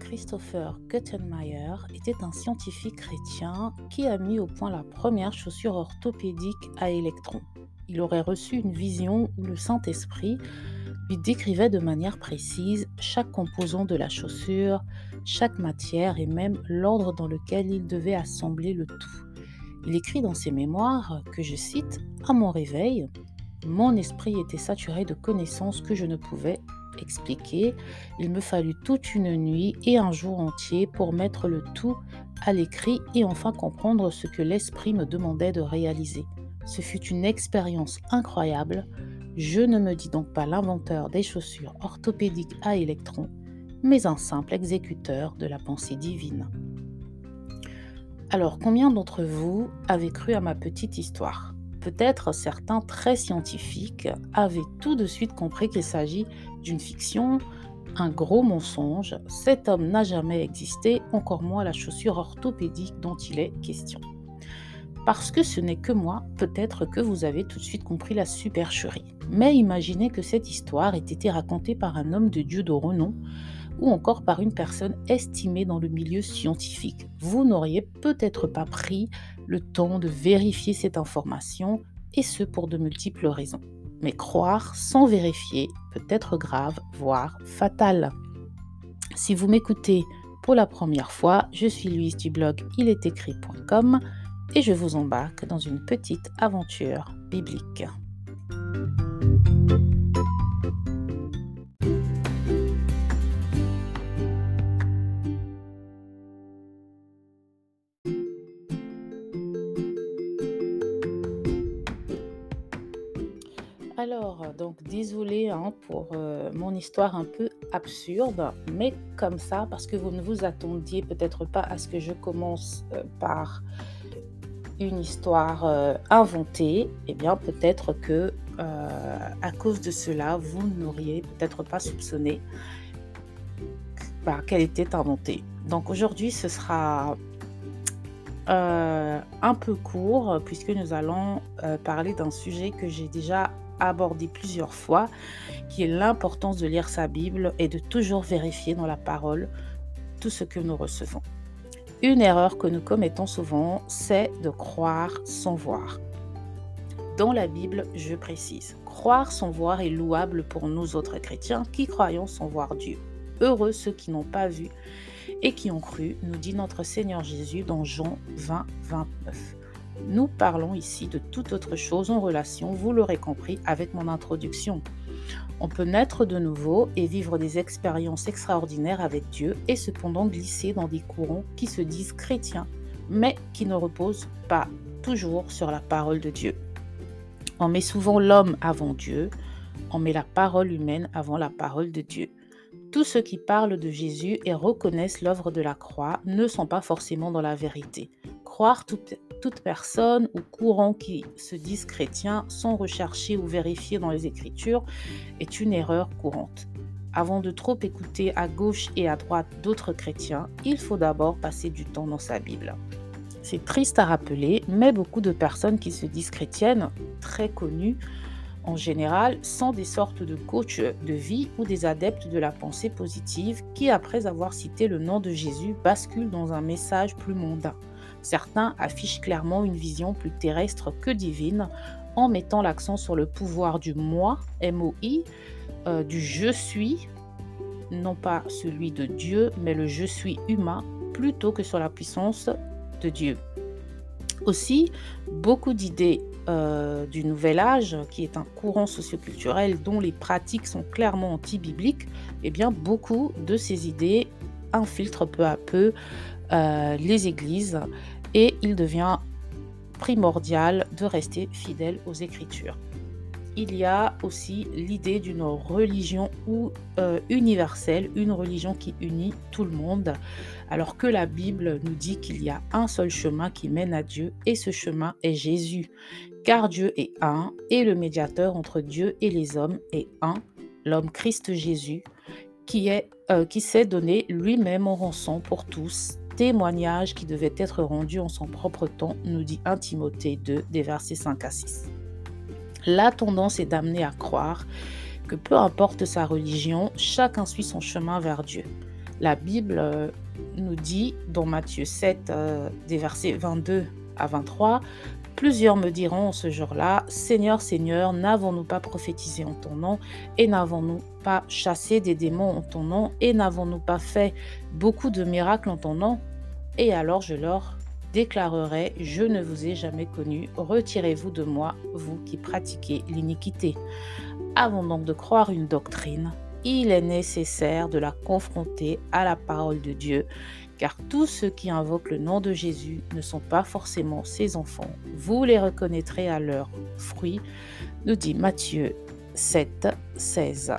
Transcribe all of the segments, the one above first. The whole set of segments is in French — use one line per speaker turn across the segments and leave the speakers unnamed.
Christopher Guttenmeyer était un scientifique chrétien qui a mis au point la première chaussure orthopédique à électrons. Il aurait reçu une vision où le Saint-Esprit lui décrivait de manière précise chaque composant de la chaussure, chaque matière et même l'ordre dans lequel il devait assembler le tout. Il écrit dans ses mémoires que, je cite, À mon réveil, mon esprit était saturé de connaissances que je ne pouvais expliquer. Il me fallut toute une nuit et un jour entier pour mettre le tout à l'écrit et enfin comprendre ce que l'esprit me demandait de réaliser. Ce fut une expérience incroyable. Je ne me dis donc pas l'inventeur des chaussures orthopédiques à électrons, mais un simple exécuteur de la pensée divine. Alors, combien d'entre vous avez cru à ma petite histoire? Peut-être certains très scientifiques avaient tout de suite compris qu'il s'agit d'une fiction, un gros mensonge. Cet homme n'a jamais existé, encore moins la chaussure orthopédique dont il est question. Parce que ce n'est que moi, peut-être que vous avez tout de suite compris la supercherie. Mais imaginez que cette histoire ait été racontée par un homme de Dieu de renom, ou encore par une personne estimée dans le milieu scientifique. Vous n'auriez peut-être pas pris le temps de vérifier cette information, et ce pour de multiples raisons. Mais croire sans vérifier peut être grave, voire fatal. Si vous m'écoutez pour la première fois, je suis Louise du blog ilestécrit.com et je vous embarque dans une petite aventure biblique. Pour euh, mon histoire un peu absurde, mais comme ça, parce que vous ne vous attendiez peut-être pas à ce que je commence euh, par une histoire euh, inventée, et eh bien peut-être que à cause de cela, vous n'auriez peut-être pas soupçonné bah, qu'elle était inventée. Donc aujourd'hui, ce sera un peu court puisque nous allons parler d'un sujet que j'ai déjà abordé plusieurs fois, qui est l'importance de lire sa Bible et de toujours vérifier dans la parole tout ce que nous recevons. Une erreur que nous commettons souvent, c'est de croire sans voir. Dans la Bible, je précise, croire sans voir est louable pour nous autres chrétiens qui croyons sans voir Dieu. Heureux ceux qui n'ont pas vu et qui ont cru, nous dit notre Seigneur Jésus dans Jean 20, 29. Nous parlons ici de toute autre chose en relation, vous l'aurez compris, avec mon introduction. On peut naître de nouveau et vivre des expériences extraordinaires avec Dieu et cependant glisser dans des courants qui se disent chrétiens, mais qui ne reposent pas toujours sur la parole de Dieu. On met souvent l'homme avant Dieu, on met la parole humaine avant la parole de Dieu. Tous ceux qui parlent de Jésus et reconnaissent l'œuvre de la croix ne sont pas forcément dans la vérité. Croire toute, personne ou courant qui se disent chrétiens sans rechercher ou vérifier dans les Écritures est une erreur courante. Avant de trop écouter à gauche et à droite d'autres chrétiens, il faut d'abord passer du temps dans sa Bible. C'est triste à rappeler, mais beaucoup de personnes qui se disent chrétiennes, très connues, en général, sont des sortes de coachs de vie ou des adeptes de la pensée positive qui, après avoir cité le nom de Jésus, basculent dans un message plus mondain. Certains affichent clairement une vision plus terrestre que divine en mettant l'accent sur le pouvoir du moi, M-O-I, euh, du je suis, non pas celui de Dieu, mais le je suis humain, plutôt que sur la puissance de Dieu. Aussi, beaucoup d'idées euh, du Nouvel Âge, qui est un courant socioculturel dont les pratiques sont clairement anti-bibliques, eh bien, beaucoup de ces idées infiltrent peu à peu euh, les églises et il devient primordial de rester fidèle aux Écritures. Il y a aussi l'idée d'une religion euh, universelle, une religion qui unit tout le monde, alors que la Bible nous dit qu'il y a un seul chemin qui mène à Dieu et ce chemin est Jésus, car Dieu est un et le médiateur entre Dieu et les hommes est un, l'homme Christ Jésus, qui, est, euh, qui s'est donné lui-même en rançon pour tous témoignage qui devait être rendu en son propre temps, nous dit 1 Timothée 2, des versets 5 à 6. La tendance est d'amener à croire que peu importe sa religion, chacun suit son chemin vers Dieu. La Bible euh, nous dit dans Matthieu 7, euh, des versets 22 à 23, Plusieurs me diront ce jour-là, Seigneur, Seigneur, n'avons-nous pas prophétisé en ton nom et n'avons-nous pas chassé des démons en ton nom et n'avons-nous pas fait beaucoup de miracles en ton nom? Et alors je leur déclarerai, je ne vous ai jamais connu, retirez-vous de moi, vous qui pratiquez l'iniquité. Avant donc de croire une doctrine, il est nécessaire de la confronter à la parole de Dieu car tous ceux qui invoquent le nom de Jésus ne sont pas forcément ses enfants. Vous les reconnaîtrez à leurs fruits, nous dit Matthieu 7, 16.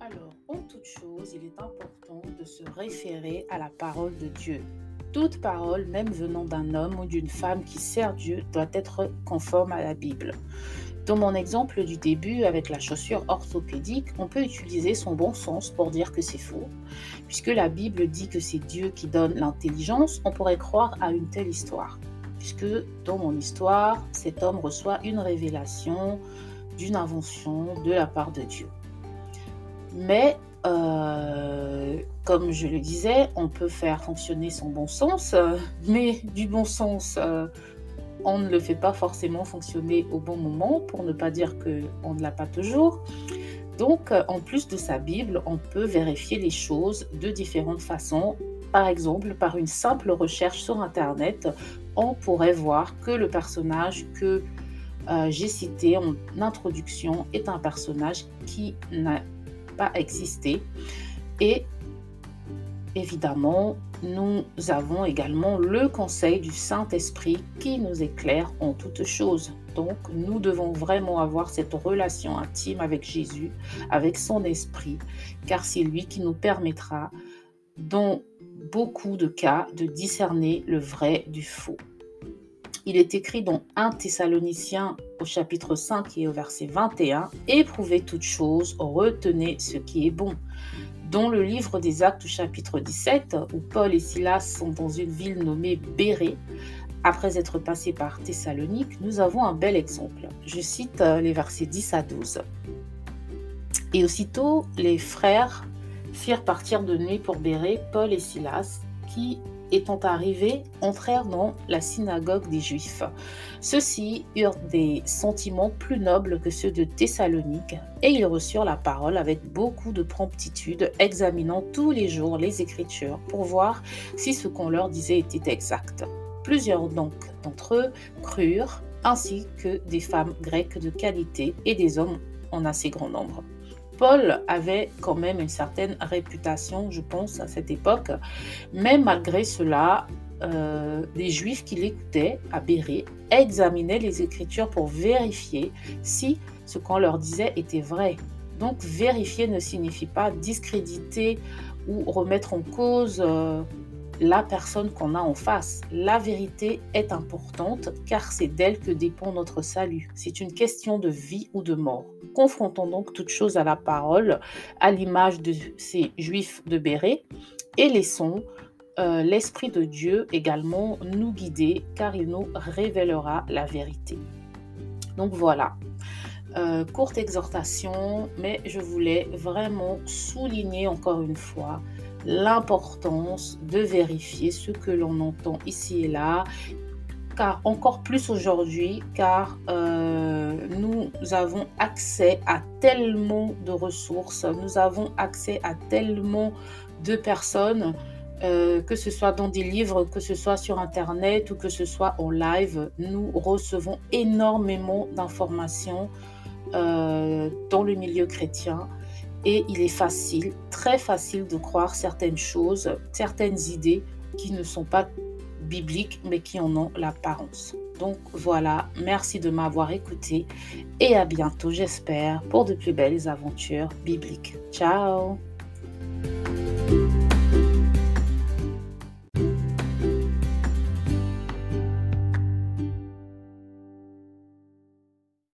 Alors, en toute chose, il est important de se référer à la parole de Dieu. Toute parole, même venant d'un homme ou d'une femme qui sert Dieu, doit être conforme à la Bible. Dans mon exemple du début avec la chaussure orthopédique, on peut utiliser son bon sens pour dire que c'est faux. Puisque la Bible dit que c'est Dieu qui donne l'intelligence, on pourrait croire à une telle histoire. Puisque dans mon histoire, cet homme reçoit une révélation d'une invention de la part de Dieu. Mais euh, comme je le disais, on peut faire fonctionner son bon sens, euh, mais du bon sens, euh, on ne le fait pas forcément fonctionner au bon moment, pour ne pas dire qu'on ne l'a pas toujours. Donc, en plus de sa Bible, on peut vérifier les choses de différentes façons. Par exemple, par une simple recherche sur Internet, on pourrait voir que le personnage que j'ai cité en introduction est un personnage qui n'a pas existé. Et évidemment, nous avons également le conseil du Saint-Esprit qui nous éclaire en toutes choses. Donc, nous devons vraiment avoir cette relation intime avec Jésus, avec son esprit, car c'est lui qui nous permettra, dans beaucoup de cas, de discerner le vrai du faux. Il est écrit dans 1 Thessaloniciens chapitre 5 et au verset 21, Éprouvez toutes choses, retenez ce qui est bon. Dans le livre des Actes au chapitre 17, où Paul et Silas sont dans une ville nommée Bérée, après être passés par Thessalonique, nous avons un bel exemple. Je cite euh, les versets 10 à 12. Et aussitôt, les frères firent partir de nuit pour Bérée Paul et Silas, qui étant arrivés, entrèrent dans la synagogue des Juifs. Ceux-ci eurent des sentiments plus nobles que ceux de Thessalonique, et ils reçurent la parole avec beaucoup de promptitude, examinant tous les jours les Écritures pour voir si ce qu'on leur disait était exact. Plusieurs donc d'entre eux crurent, ainsi que des femmes grecques de qualité et des hommes en assez grand nombre. Paul avait quand même une certaine réputation, je pense, à cette époque. Mais malgré cela, euh, des Juifs qui l'écoutaient à Béré examinaient les Écritures pour vérifier si ce qu'on leur disait était vrai. Donc vérifier ne signifie pas discréditer ou remettre en cause euh, la personne qu'on a en face. La vérité est importante car c'est d'elle que dépend notre salut. C'est une question de vie ou de mort. Confrontons donc toutes choses à la parole, à l'image de ces juifs de Béret, et laissons euh, l'Esprit de Dieu également nous guider car il nous révélera la vérité. Donc voilà, euh, courte exhortation, mais je voulais vraiment souligner encore une fois l'importance de vérifier ce que l'on entend ici et là, car encore plus aujourd'hui, car euh, nous avons accès à tellement de ressources, nous avons accès à tellement de personnes, euh, que ce soit dans des livres, que ce soit sur Internet ou que ce soit en live, nous recevons énormément d'informations euh, dans le milieu chrétien et il est facile, très facile de croire certaines choses, certaines idées qui ne sont pas bibliques mais qui en ont l'apparence. Donc voilà, merci de m'avoir écouté et à bientôt j'espère pour de plus belles aventures bibliques. Ciao